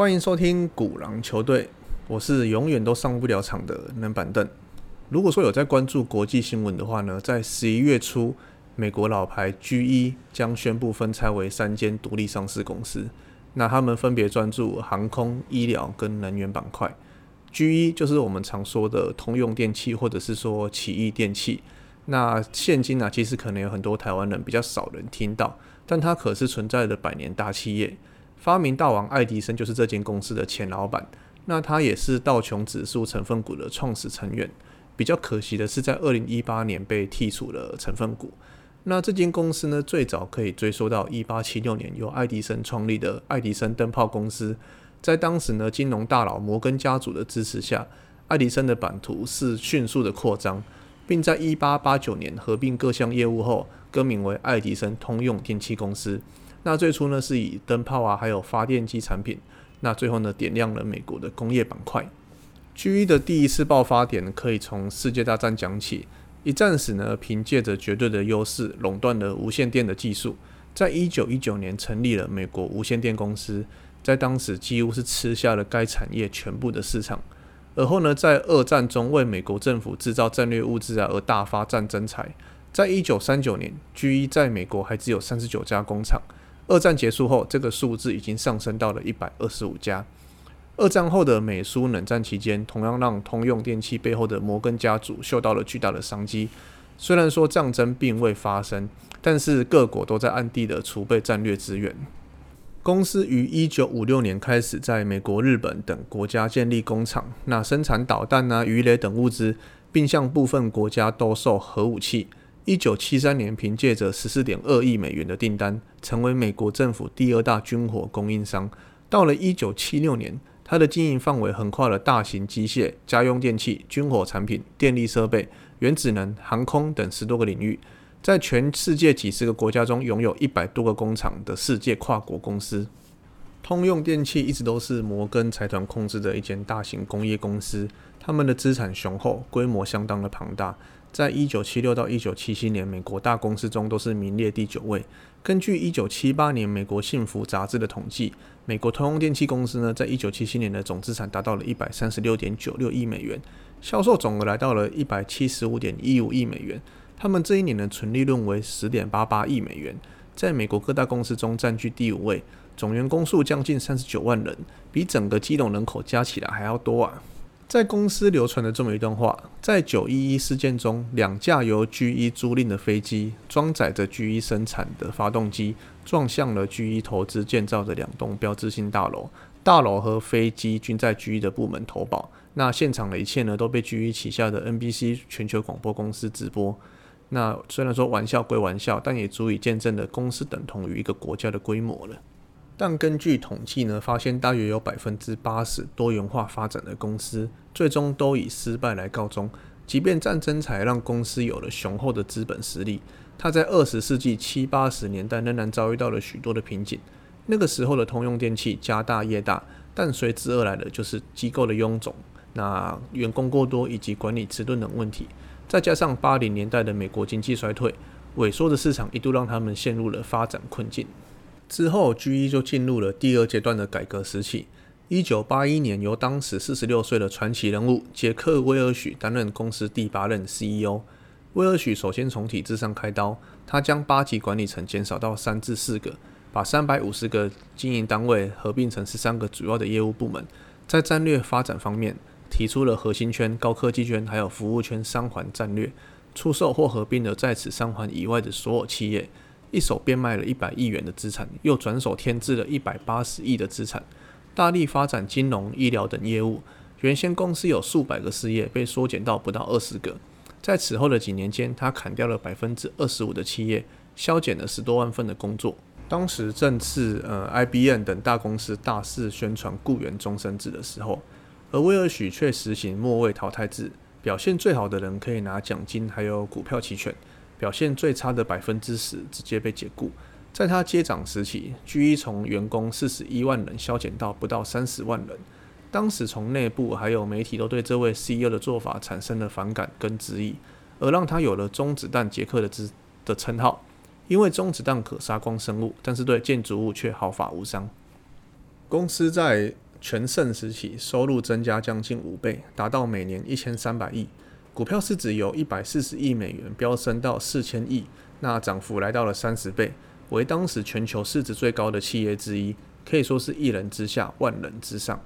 欢迎收听古狼球队，我是永远都上不了场的冷板凳。如果说有在关注国际新闻的话呢，在十一月初，美国老牌 GE 将宣布分拆为三间独立上市公司，那他们分别专注航空、医疗跟能源板块。GE 就是我们常说的通用电器，或者是说奇异电器。那现今呢，其实可能有很多台湾人比较少人听到，但它可是存在的百年大企业。发明大王爱迪生就是这间公司的前老板，那他也是道琼指数成分股的创始成员。比较可惜的是，在二零一八年被剔除了成分股。那这间公司呢，最早可以追溯到一八七六年由爱迪生创立的爱迪生灯泡公司。在当时呢，金融大佬摩根家族的支持下，爱迪生的版图是迅速的扩张，并在一八八九年合并各项业务后，更名为爱迪生通用电气公司。那最初呢，是以灯泡啊，还有发电机产品。那最后呢，点亮了美国的工业板块。G 一的第一次爆发点可以从世界大战讲起。一战时呢，凭借着绝对的优势，垄断了无线电的技术。在一九一九年成立了美国无线电公司，在当时几乎是吃下了该产业全部的市场。而后呢，在二战中为美国政府制造战略物资啊，而大发战争财。在一九三九年，G 一在美国还只有三十九家工厂。二战结束后，这个数字已经上升到了一百二十五家。二战后的美苏冷战期间，同样让通用电器背后的摩根家族嗅到了巨大的商机。虽然说战争并未发生，但是各国都在暗地的储备战略资源。公司于一九五六年开始在美国、日本等国家建立工厂，那生产导弹啊、鱼雷等物资，并向部分国家兜售核武器。一九七三年，凭借着十四点二亿美元的订单，成为美国政府第二大军火供应商。到了一九七六年，它的经营范围横跨了大型机械、家用电器、军火产品、电力设备、原子能、航空等十多个领域，在全世界几十个国家中拥有一百多个工厂的世界跨国公司。通用电气一直都是摩根财团控制的一间大型工业公司，他们的资产雄厚，规模相当的庞大。在一九七六到一九七七年，美国大公司中都是名列第九位。根据一九七八年美国幸福杂志的统计，美国通用电气公司呢，在一九七七年的总资产达到了一百三十六点九六亿美元，销售总额来到了一百七十五点一五亿美元。他们这一年的纯利润为十点八八亿美元，在美国各大公司中占据第五位，总员工数将近三十九万人，比整个基隆人口加起来还要多啊！在公司流传的这么一段话：在九一一事件中，两架由 G 一租赁的飞机装载着 G 一生产的发动机，撞向了 G 一投资建造的两栋标志性大楼。大楼和飞机均在 G 一的部门投保。那现场的一切呢，都被 G 一旗下的 NBC 全球广播公司直播。那虽然说玩笑归玩笑，但也足以见证了公司等同于一个国家的规模了。但根据统计呢，发现大约有百分之八十多元化发展的公司，最终都以失败来告终。即便战争才让公司有了雄厚的资本实力，它在二十世纪七八十年代仍然遭遇到了许多的瓶颈。那个时候的通用电气家大业大，但随之而来的就是机构的臃肿、那员工过多以及管理迟钝等问题。再加上八零年代的美国经济衰退，萎缩的市场一度让他们陷入了发展困境。之后，GE 就进入了第二阶段的改革时期。一九八一年，由当时四十六岁的传奇人物杰克·威尔许担任公司第八任 CEO。威尔许首先从体制上开刀，他将八级管理层减少到三至四个，把三百五十个经营单位合并成十三个主要的业务部门。在战略发展方面，提出了核心圈、高科技圈还有服务圈三环战略，出售或合并了在此三环以外的所有企业。一手变卖了一百亿元的资产，又转手添置了一百八十亿的资产，大力发展金融、医疗等业务。原先公司有数百个事业，被缩减到不到二十个。在此后的几年间，他砍掉了百分之二十五的企业，削减了十多万份的工作。当时正是呃 IBM 等大公司大肆宣传雇员终身制的时候，而威尔许却实行末位淘汰制，表现最好的人可以拿奖金，还有股票期权。表现最差的百分之十直接被解雇。在他接掌时期，GE 从员工四十一万人削减到不到三十万人。当时从内部还有媒体都对这位 CEO 的做法产生了反感跟质疑，而让他有了“中子弹杰克”的之的称号。因为中子弹可杀光生物，但是对建筑物却毫发无伤。公司在全盛时期收入增加将近五倍，达到每年一千三百亿，股票市值由一百四十亿美元飙升到四千亿，那涨幅来到了三十倍，为当时全球市值最高的企业之一，可以说是一人之下，万人之上。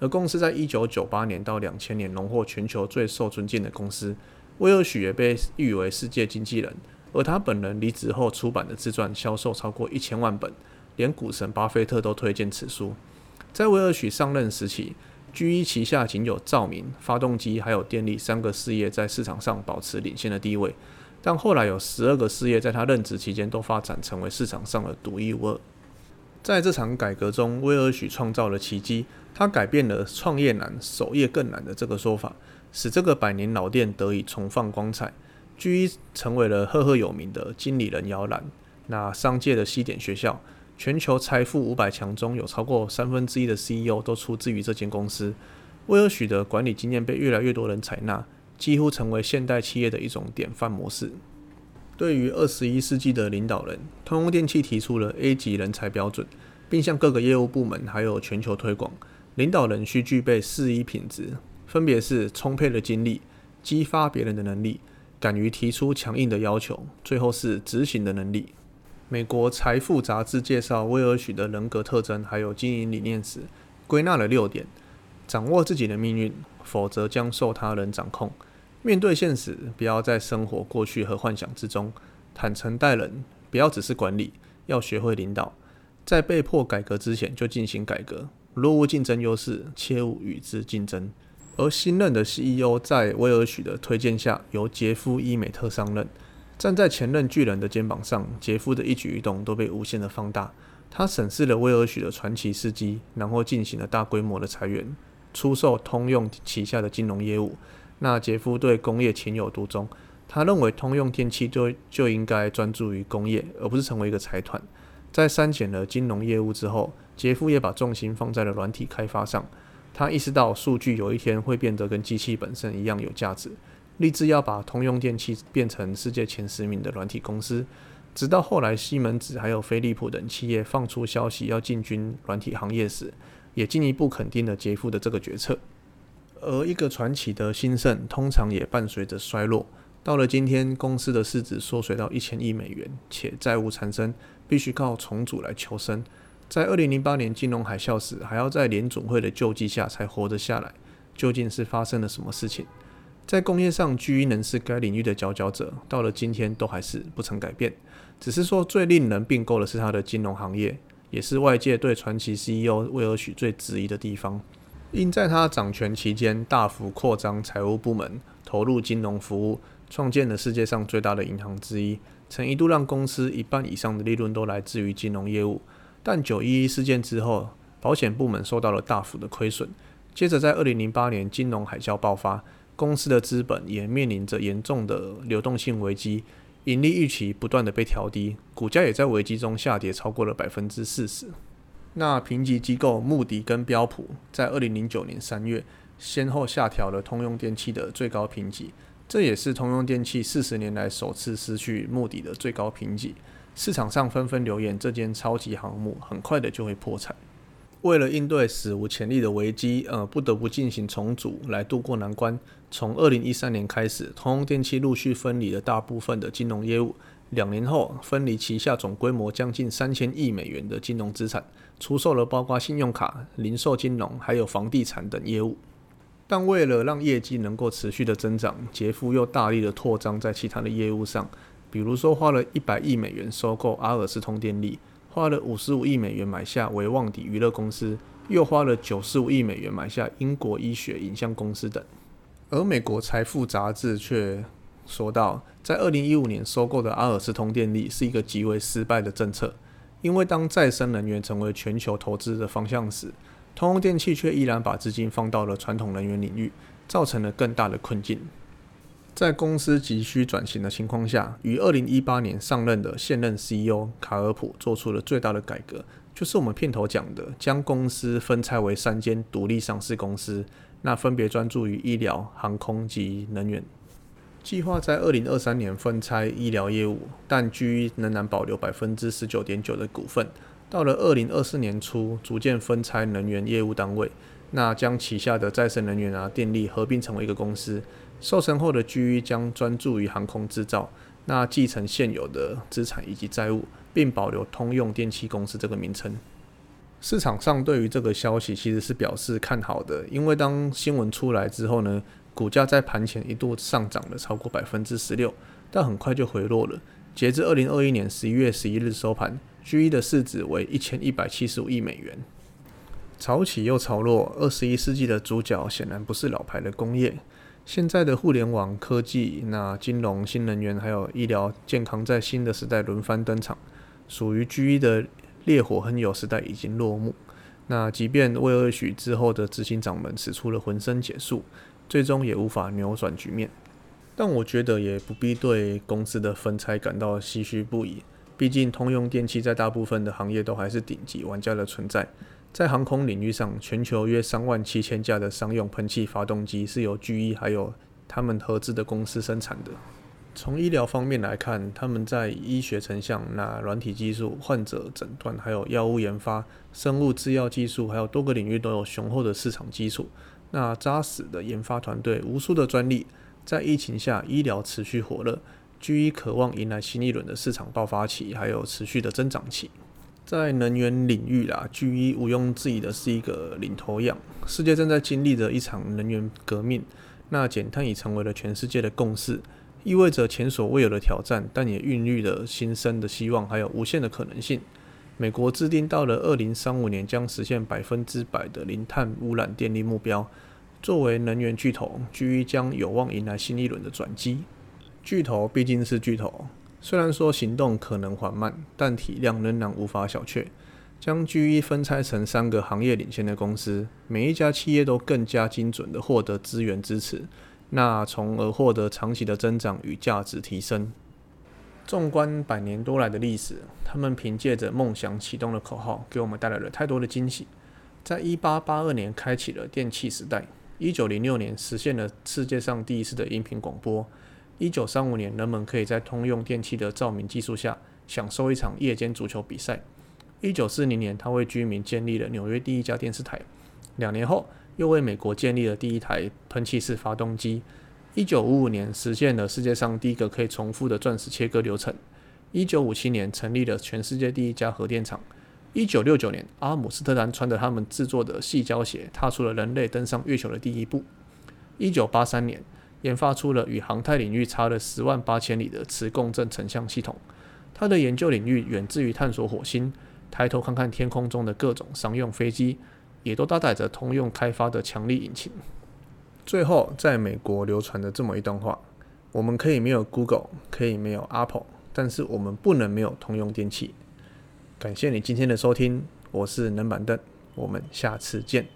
而公司在一九九八年到两千年荣获全球最受尊敬的公司，威尔许也被誉为世界经纪人。而他本人离职后出版的自传销售超过一千万本，连股神巴菲特都推荐此书。在威尔许上任时期，GE 旗下仅有照明、发动机还有电力三个事业在市场上保持领先的地位，但后来有十二个事业在他任职期间都发展成为市场上的独一无二。在这场改革中，威尔许创造了奇迹。他改变了“创业难，守业更难”的这个说法，使这个百年老店得以重放光彩。GE 成为了赫赫有名的经理人摇篮。那商界的西点学校，全球财富五百强中有超过三分之一的 CEO 都出自于这间公司。威尔许的管理经验被越来越多人采纳，几乎成为现代企业的一种典范模式。对于二十一世纪的领导人，通用电气提出了 A 级人才标准，并向各个业务部门还有全球推广。领导人需具备四一品质，分别是充沛的精力、激发别人的能力、敢于提出强硬的要求，最后是执行的能力。美国财富杂志介绍威尔许的人格特征还有经营理念时，归纳了六点：掌握自己的命运，否则将受他人掌控；面对现实，不要在生活过去和幻想之中；坦诚待人，不要只是管理，要学会领导；在被迫改革之前就进行改革。若无竞争优势，切勿与之竞争。而新任的 CEO 在威尔许的推荐下，由杰夫·伊美特上任。站在前任巨人的肩膀上，杰夫的一举一动都被无限的放大。他审视了威尔许的传奇事迹，然后进行了大规模的裁员，出售通用旗下的金融业务。那杰夫对工业情有独钟，他认为通用电气就就应该专注于工业，而不是成为一个财团。在删减了金融业务之后，杰夫也把重心放在了软体开发上。他意识到数据有一天会变得跟机器本身一样有价值，立志要把通用电气变成世界前十名的软体公司。直到后来西门子还有飞利浦等企业放出消息要进军软体行业时，也进一步肯定了杰夫的这个决策。而一个传奇的兴盛，通常也伴随着衰落。到了今天，公司的市值缩水到一千亿美元，且债务缠身，必须靠重组来求生。在二零零八年金融海啸时，还要在联总会的救济下才活着下来。究竟是发生了什么事情？在工业上居能是该领域的佼佼者，到了今天都还是不曾改变。只是说最令人并购的是他的金融行业，也是外界对传奇 CEO 威尔许最质疑的地方。因在他掌权期间大幅扩张财务部门，投入金融服务。创建了世界上最大的银行之一，曾一度让公司一半以上的利润都来自于金融业务。但九一一事件之后，保险部门受到了大幅的亏损。接着在二零零八年金融海啸爆发，公司的资本也面临着严重的流动性危机，盈利预期不断的被调低，股价也在危机中下跌超过了百分之四十。那评级机构穆迪跟标普在二零零九年三月先后下调了通用电气的最高评级。这也是通用电气四十年来首次失去目的的最高评级，市场上纷纷留言，这间超级航母很快的就会破产。为了应对史无前例的危机，呃，不得不进行重组来渡过难关。从二零一三年开始，通用电气陆续分离了大部分的金融业务，两年后分离旗下总规模将近三千亿美元的金融资产，出售了包括信用卡、零售金融还有房地产等业务。但为了让业绩能够持续的增长，杰夫又大力的扩张在其他的业务上，比如说花了一百亿美元收购阿尔斯通电力，花了五十五亿美元买下维旺迪娱乐公司，又花了九十五亿美元买下英国医学影像公司等。而美国财富杂志却说到，在二零一五年收购的阿尔斯通电力是一个极为失败的政策，因为当再生能源成为全球投资的方向时，通用电气却依然把资金放到了传统能源领域，造成了更大的困境。在公司急需转型的情况下，于二零一八年上任的现任 CEO 卡尔普做出了最大的改革，就是我们片头讲的，将公司分拆为三间独立上市公司，那分别专注于医疗、航空及能源。计划在二零二三年分拆医疗业务，但居仍然保留百分之十九点九的股份。到了二零二四年初，逐渐分拆能源业务单位，那将旗下的再生能源啊、电力合并成为一个公司。瘦身后的 GE 将专注于航空制造，那继承现有的资产以及债务，并保留通用电气公司这个名称。市场上对于这个消息其实是表示看好的，因为当新闻出来之后呢，股价在盘前一度上涨了超过百分之十六，但很快就回落了。截至二零二一年十一月十一日收盘，GE 的市值为一千一百七十五亿美元。潮起又潮落，二十一世纪的主角显然不是老牌的工业。现在的互联网科技、那金融、新能源还有医疗健康，在新的时代轮番登场，属于 G 一的烈火烹油时代已经落幕。那即便魏二许之后的执行长们使出了浑身解数，最终也无法扭转局面。但我觉得也不必对公司的分拆感到唏嘘不已，毕竟通用电气在大部分的行业都还是顶级玩家的存在。在航空领域上，全球约三万七千架的商用喷气发动机是由 GE 还有他们合资的公司生产的。从医疗方面来看，他们在医学成像、那软体技术、患者诊断、还有药物研发、生物制药技术，还有多个领域都有雄厚的市场基础。那扎实的研发团队、无数的专利，在疫情下医疗持续火热，GE 渴望迎来新一轮的市场爆发期，还有持续的增长期。在能源领域啦，GE 毋庸置疑的是一个领头羊。世界正在经历着一场能源革命，那减碳已成为了全世界的共识，意味着前所未有的挑战，但也孕育了新生的希望，还有无限的可能性。美国制定到了二零三五年将实现百分之百的零碳污染电力目标。作为能源巨头，GE 将有望迎来新一轮的转机。巨头毕竟是巨头。虽然说行动可能缓慢，但体量仍然无法小觑。将 GE 分拆成三个行业领先的公司，每一家企业都更加精准地获得资源支持，那从而获得长期的增长与价值提升。纵观百年多来的历史，他们凭借着梦想启动的口号，给我们带来了太多的惊喜。在一八八二年开启了电气时代，一九零六年实现了世界上第一次的音频广播。一九三五年，人们可以在通用电气的照明技术下享受一场夜间足球比赛。一九四零年，他为居民建立了纽约第一家电视台。两年后，又为美国建立了第一台喷气式发动机。一九五五年，实现了世界上第一个可以重复的钻石切割流程。一九五七年，成立了全世界第一家核电厂。一九六九年，阿姆斯特丹穿着他们制作的细胶鞋，踏出了人类登上月球的第一步。一九八三年。研发出了与航太领域差了十万八千里的磁共振成像系统。它的研究领域远至于探索火星。抬头看看天空中的各种商用飞机，也都搭载着通用开发的强力引擎。最后，在美国流传的这么一段话：我们可以没有 Google，可以没有 Apple，但是我们不能没有通用电器。感谢你今天的收听，我是冷板凳，我们下次见。